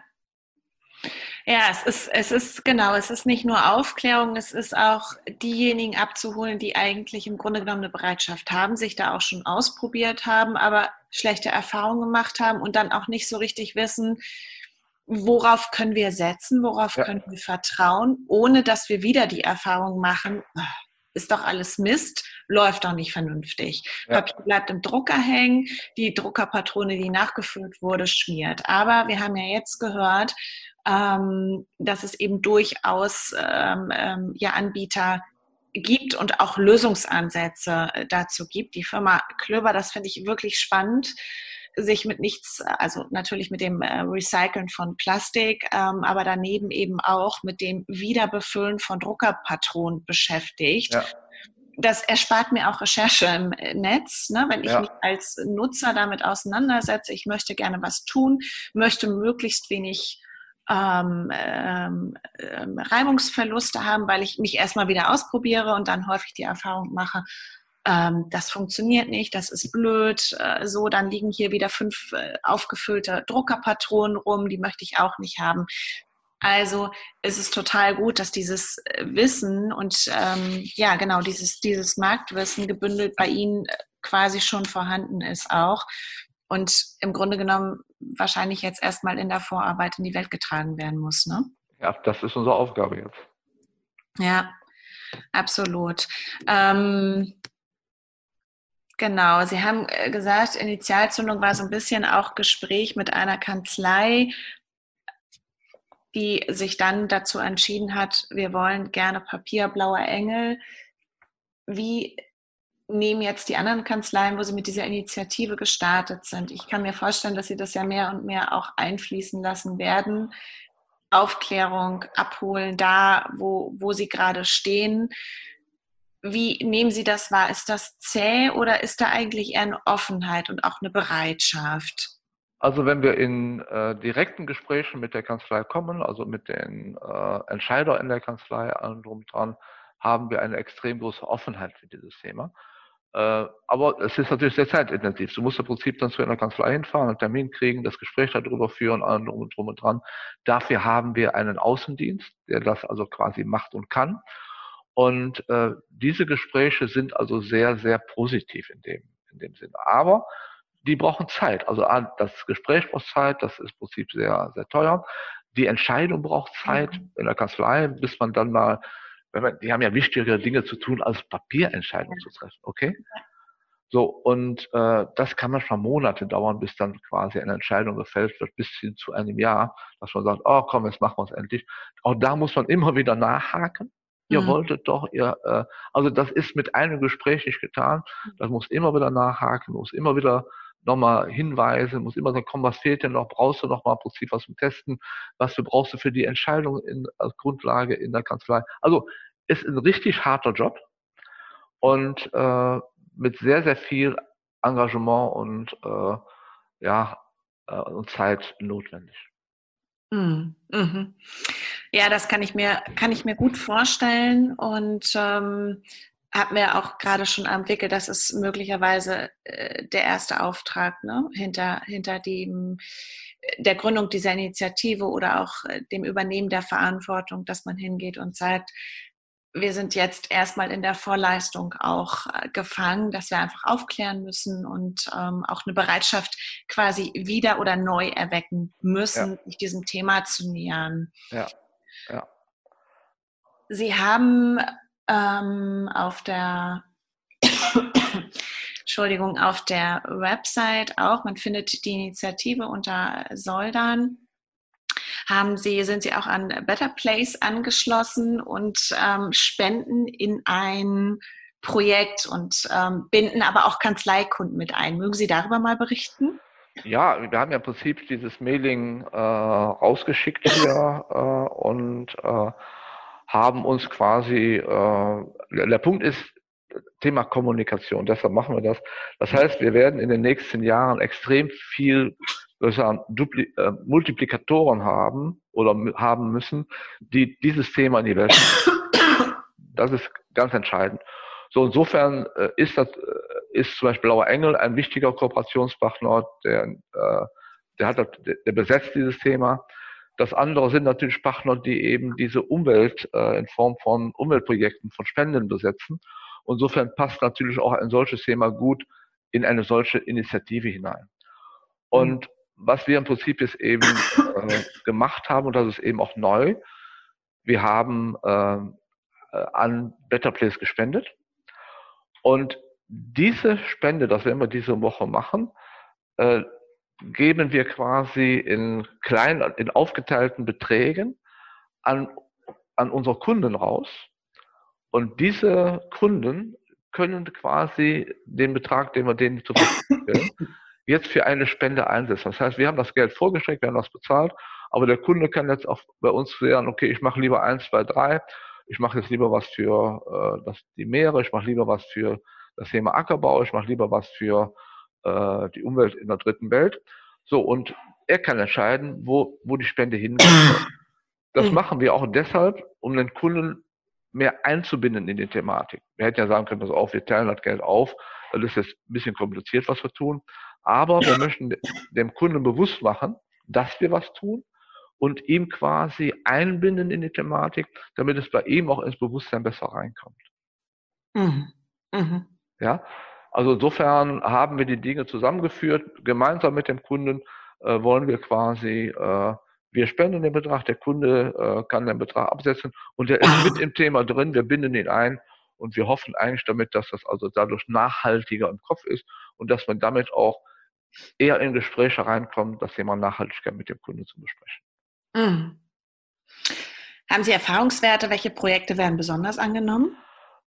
ja, es ist, es ist genau, es ist nicht nur Aufklärung, es ist auch diejenigen abzuholen, die eigentlich im Grunde genommen eine Bereitschaft haben, sich da auch schon ausprobiert haben, aber schlechte Erfahrungen gemacht haben und dann auch nicht so richtig wissen, worauf können wir setzen, worauf ja. können wir vertrauen, ohne dass wir wieder die Erfahrung machen, ah, ist doch alles Mist, läuft doch nicht vernünftig. Ja. Papier bleibt im Drucker hängen, die Druckerpatrone, die nachgefüllt wurde, schmiert. Aber wir haben ja jetzt gehört, ähm, dass es eben durchaus ähm, ähm, ja, Anbieter gibt und auch Lösungsansätze äh, dazu gibt. Die Firma Klöber, das finde ich wirklich spannend, sich mit nichts, also natürlich mit dem äh, Recyceln von Plastik, ähm, aber daneben eben auch mit dem Wiederbefüllen von Druckerpatronen beschäftigt. Ja. Das erspart mir auch Recherche im äh, Netz, ne? wenn ich ja. mich als Nutzer damit auseinandersetze. Ich möchte gerne was tun, möchte möglichst wenig ähm, ähm, ähm, Reibungsverluste haben, weil ich mich erstmal wieder ausprobiere und dann häufig die Erfahrung mache, ähm, das funktioniert nicht, das ist blöd, äh, so, dann liegen hier wieder fünf äh, aufgefüllte Druckerpatronen rum, die möchte ich auch nicht haben. Also es ist total gut, dass dieses äh, Wissen und ähm, ja genau dieses dieses Marktwissen gebündelt bei Ihnen äh, quasi schon vorhanden ist auch und im Grunde genommen wahrscheinlich jetzt erstmal in der Vorarbeit in die Welt getragen werden muss. Ne? Ja, das ist unsere Aufgabe jetzt. Ja, absolut. Ähm, genau, Sie haben äh, gesagt, Initialzündung war so ein bisschen auch Gespräch mit einer Kanzlei, die sich dann dazu entschieden hat, wir wollen gerne Papier, blauer Engel. Wie nehmen jetzt die anderen Kanzleien, wo sie mit dieser Initiative gestartet sind. Ich kann mir vorstellen, dass sie das ja mehr und mehr auch einfließen lassen werden. Aufklärung abholen, da, wo, wo sie gerade stehen. Wie nehmen Sie das wahr? Ist das zäh oder ist da eigentlich eher eine Offenheit und auch eine Bereitschaft? Also wenn wir in äh, direkten Gesprächen mit der Kanzlei kommen, also mit den äh, Entscheidern in der Kanzlei, allen drum dran, haben wir eine extrem große Offenheit für dieses Thema. Äh, aber es ist natürlich sehr zeitintensiv. Du musst im Prinzip dann zu einer Kanzlei hinfahren, einen Termin kriegen, das Gespräch darüber führen, allem drum und, drum und dran. Dafür haben wir einen Außendienst, der das also quasi macht und kann. Und äh, diese Gespräche sind also sehr, sehr positiv in dem, in dem Sinne. Aber die brauchen Zeit. Also das Gespräch braucht Zeit, das ist im Prinzip sehr, sehr teuer. Die Entscheidung braucht Zeit mhm. in der Kanzlei, bis man dann mal, wenn man, die haben ja wichtigere Dinge zu tun, als Papierentscheidungen zu treffen, okay? So, und äh, das kann manchmal Monate dauern, bis dann quasi eine Entscheidung gefällt wird, bis hin zu einem Jahr, dass man sagt, oh komm, jetzt machen wir es endlich. Auch da muss man immer wieder nachhaken. Ihr mhm. wolltet doch, ihr, äh, also das ist mit einem Gespräch nicht getan. Das muss immer wieder nachhaken, muss immer wieder nochmal Hinweise, muss immer sagen, komm, was fehlt denn noch? Brauchst du noch mal im Prinzip was zum Testen? Was du brauchst du für die Entscheidung in, als Grundlage in der Kanzlei? Also ist ein richtig harter Job und äh, mit sehr, sehr viel Engagement und äh, ja, äh, und Zeit notwendig. Mhm. Mhm. Ja, das kann ich mir, kann ich mir gut vorstellen und ähm, habe mir auch gerade schon entwickelt, das ist möglicherweise äh, der erste Auftrag ne? hinter, hinter dem, äh, der Gründung dieser Initiative oder auch äh, dem Übernehmen der Verantwortung, dass man hingeht und sagt, wir sind jetzt erstmal in der Vorleistung auch äh, gefangen, dass wir einfach aufklären müssen und ähm, auch eine Bereitschaft quasi wieder oder neu erwecken müssen, ja. sich diesem Thema zu nähern. Ja. ja. Sie haben ähm, auf der Entschuldigung, auf der Website auch, man findet die Initiative unter Soldan haben Sie, sind Sie auch an Better Place angeschlossen und ähm, spenden in ein Projekt und ähm, binden aber auch Kanzleikunden mit ein. Mögen Sie darüber mal berichten? Ja, wir haben ja im Prinzip dieses Mailing äh, rausgeschickt hier äh, und äh, haben uns quasi, äh, der Punkt ist, Thema Kommunikation, deshalb machen wir das. Das heißt, wir werden in den nächsten Jahren extrem viel sagen, Dupli äh, Multiplikatoren haben oder haben müssen, die dieses Thema in die Welt. Das ist ganz entscheidend. So insofern äh, ist das äh, ist zum Beispiel Blauer Engel ein wichtiger Kooperationspartner, der äh, der hat der besetzt dieses Thema. Das andere sind natürlich Partner, die eben diese Umwelt äh, in Form von Umweltprojekten, von Spenden besetzen. Insofern passt natürlich auch ein solches Thema gut in eine solche Initiative hinein. Und was wir im Prinzip jetzt eben äh, gemacht haben, und das ist eben auch neu, wir haben äh, an Better Place gespendet. Und diese Spende, das werden wir diese Woche machen, äh, geben wir quasi in kleinen, in aufgeteilten Beträgen an, an unsere Kunden raus. Und diese Kunden können quasi den Betrag, den wir denen zur Verfügung stellen, jetzt für eine Spende einsetzen. Das heißt, wir haben das Geld vorgestreckt, wir haben das bezahlt, aber der Kunde kann jetzt auch bei uns sagen, okay, ich mache lieber eins, zwei, drei, ich mache jetzt lieber was für äh, das, die Meere, ich mache lieber was für das Thema Ackerbau, ich mache lieber was für äh, die Umwelt in der dritten Welt. So, und er kann entscheiden, wo, wo die Spende hingeht. Das mhm. machen wir auch deshalb, um den Kunden mehr einzubinden in die Thematik. Wir hätten ja sagen können, pass auf, wir teilen das Geld auf. Das ist jetzt ein bisschen kompliziert, was wir tun. Aber wir möchten dem Kunden bewusst machen, dass wir was tun und ihm quasi einbinden in die Thematik, damit es bei ihm auch ins Bewusstsein besser reinkommt. Mhm. Mhm. Ja, also insofern haben wir die Dinge zusammengeführt. Gemeinsam mit dem Kunden äh, wollen wir quasi, äh, wir spenden den Betrag, der Kunde äh, kann den Betrag absetzen und der ist mit im Thema drin. Wir binden ihn ein und wir hoffen eigentlich damit, dass das also dadurch nachhaltiger im Kopf ist und dass man damit auch eher in Gespräche reinkommt, das Thema Nachhaltigkeit mit dem Kunden zu besprechen. Mhm. Haben Sie Erfahrungswerte? Welche Projekte werden besonders angenommen?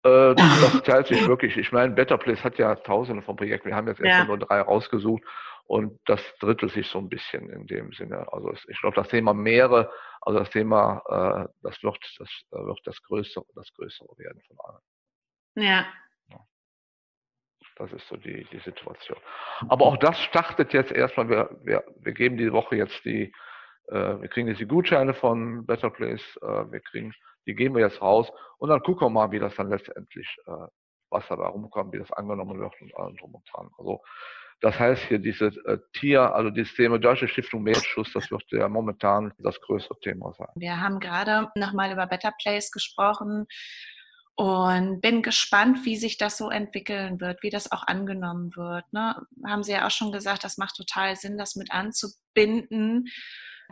Äh, das teilt sich wirklich. Ich meine, Better Place hat ja tausende von Projekten. Wir haben jetzt ja. erstmal nur drei rausgesucht und das drittelt sich so ein bisschen in dem Sinne. Also ich glaube, das Thema Meere, also das Thema, äh, das wird das äh, wird das größere, das größere werden von allen. Ja. Das ist so die, die Situation. Aber auch das startet jetzt erstmal. Wir, wir, wir geben die Woche jetzt die, äh, wir kriegen jetzt die Gutscheine von Better Place, äh, wir kriegen, die geben wir jetzt raus und dann gucken wir mal, wie das dann letztendlich, äh, was da rumkommt, wie das angenommen wird und allem drum und dran. Also das heißt hier diese äh, Tier, also dieses Thema Deutsche Stiftung Meeresschutz, das wird ja momentan das größte Thema sein. Wir haben gerade nochmal über Better Place gesprochen Und bin gespannt, wie sich das so entwickeln wird, wie das auch angenommen wird. Ne? Haben Sie ja auch schon gesagt, das macht total Sinn, das mit anzubinden,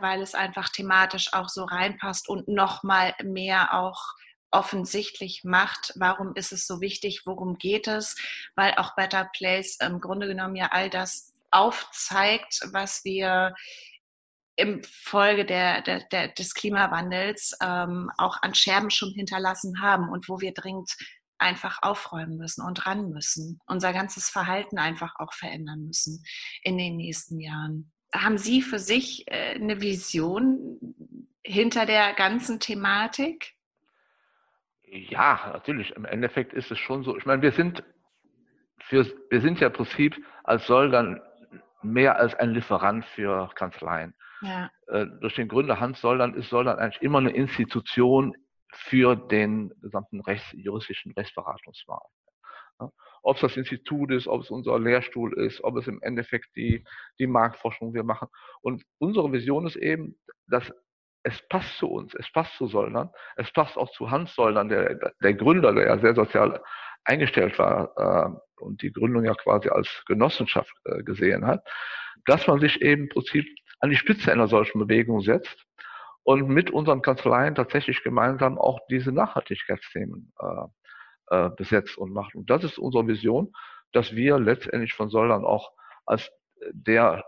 weil es einfach thematisch auch so reinpasst und nochmal mehr auch offensichtlich macht, warum ist es so wichtig, worum geht es, weil auch Better Place im Grunde genommen ja all das aufzeigt, was wir im Folge der, der, der, des Klimawandels ähm, auch an Scherben schon hinterlassen haben und wo wir dringend einfach aufräumen müssen und ran müssen, unser ganzes Verhalten einfach auch verändern müssen in den nächsten Jahren. Haben Sie für sich äh, eine Vision hinter der ganzen Thematik? Ja, natürlich. Im Endeffekt ist es schon so. Ich meine, wir sind für, wir sind ja im Prinzip als Soldern mehr als ein Lieferant für Kanzleien. Ja. Äh, durch den Gründer Hans Soldern ist Soldern eigentlich immer eine Institution für den gesamten Rechts, juristischen Rechtsberatungsmarkt. Ja. Ob es das Institut ist, ob es unser Lehrstuhl ist, ob es im Endeffekt die, die Marktforschung wir machen. Und unsere Vision ist eben, dass es passt zu uns, es passt zu Soldern, es passt auch zu Hans Soldern, der, der Gründer, der ja sehr sozial eingestellt war äh, und die Gründung ja quasi als Genossenschaft äh, gesehen hat, dass man sich eben im Prinzip an die Spitze einer solchen Bewegung setzt und mit unseren Kanzleien tatsächlich gemeinsam auch diese Nachhaltigkeitsthemen äh, äh, besetzt und macht. Und das ist unsere Vision, dass wir letztendlich von Soldern auch als der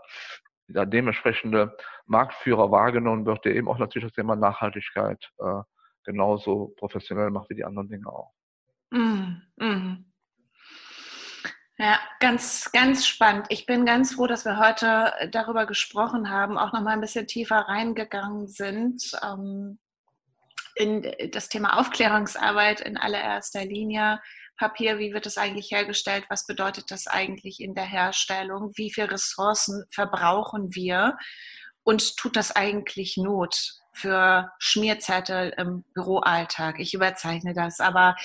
der dementsprechende Marktführer wahrgenommen wird, der eben auch natürlich das Thema Nachhaltigkeit äh, genauso professionell macht wie die anderen Dinge auch. Mm, mm. Ja, ganz, ganz spannend. Ich bin ganz froh, dass wir heute darüber gesprochen haben, auch noch mal ein bisschen tiefer reingegangen sind ähm, in das Thema Aufklärungsarbeit in allererster Linie. Papier, wie wird es eigentlich hergestellt? Was bedeutet das eigentlich in der Herstellung? Wie viele Ressourcen verbrauchen wir? Und tut das eigentlich Not? für Schmierzettel im Büroalltag. Ich überzeichne das, aber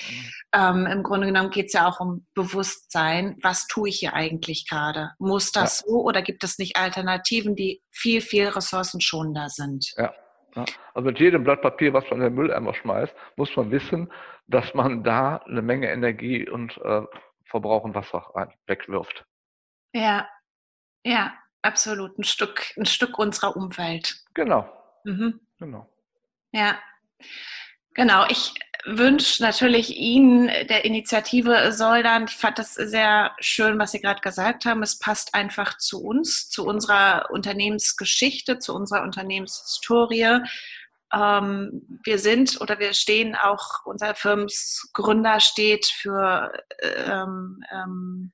ähm, im Grunde genommen geht es ja auch um Bewusstsein. Was tue ich hier eigentlich gerade? Muss das ja. so oder gibt es nicht Alternativen, die viel, viel ressourcenschonender sind? Ja. Ja. Also mit jedem Blatt Papier, was man in den Mülleimer schmeißt, muss man wissen, dass man da eine Menge Energie und äh, Verbrauch und Wasser wegwirft. Ja, ja, absolut. Ein Stück, ein Stück unserer Umwelt. Genau. Mhm. Genau. Ja, genau. Ich wünsche natürlich Ihnen, der Initiative Soldern, ich fand das sehr schön, was Sie gerade gesagt haben. Es passt einfach zu uns, zu unserer Unternehmensgeschichte, zu unserer Unternehmenshistorie. Ähm, wir sind oder wir stehen auch, unser Firmensgründer steht für ähm, ähm,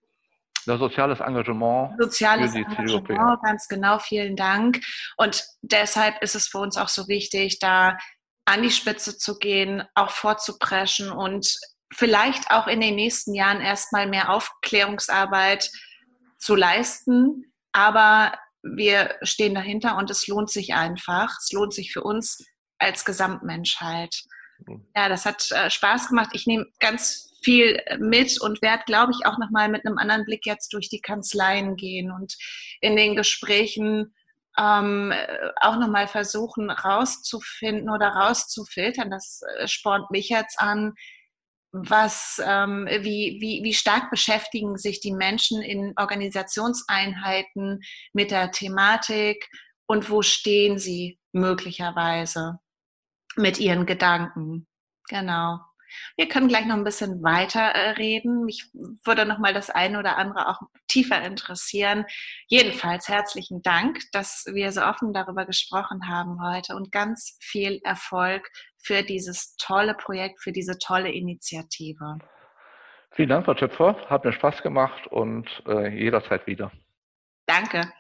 ja, soziales Engagement. Soziales Engagement, ganz genau, vielen Dank. Und deshalb ist es für uns auch so wichtig, da an die Spitze zu gehen, auch vorzupreschen und vielleicht auch in den nächsten Jahren erstmal mehr Aufklärungsarbeit zu leisten. Aber wir stehen dahinter und es lohnt sich einfach. Es lohnt sich für uns als Gesamtmenschheit. Mhm. Ja, das hat äh, Spaß gemacht. Ich nehme ganz viel mit und werde, glaube ich, auch nochmal mit einem anderen Blick jetzt durch die Kanzleien gehen und in den Gesprächen ähm, auch nochmal versuchen rauszufinden oder rauszufiltern. Das äh, spornt mich jetzt an. Was, ähm, wie, wie, wie stark beschäftigen sich die Menschen in Organisationseinheiten mit der Thematik und wo stehen sie möglicherweise mit ihren Gedanken? Genau. Wir können gleich noch ein bisschen weiter äh, reden. Mich würde noch mal das eine oder andere auch tiefer interessieren. Jedenfalls herzlichen Dank, dass wir so offen darüber gesprochen haben heute und ganz viel Erfolg für dieses tolle Projekt, für diese tolle Initiative. Vielen Dank, Frau Töpfer. Hat mir Spaß gemacht und äh, jederzeit wieder. Danke.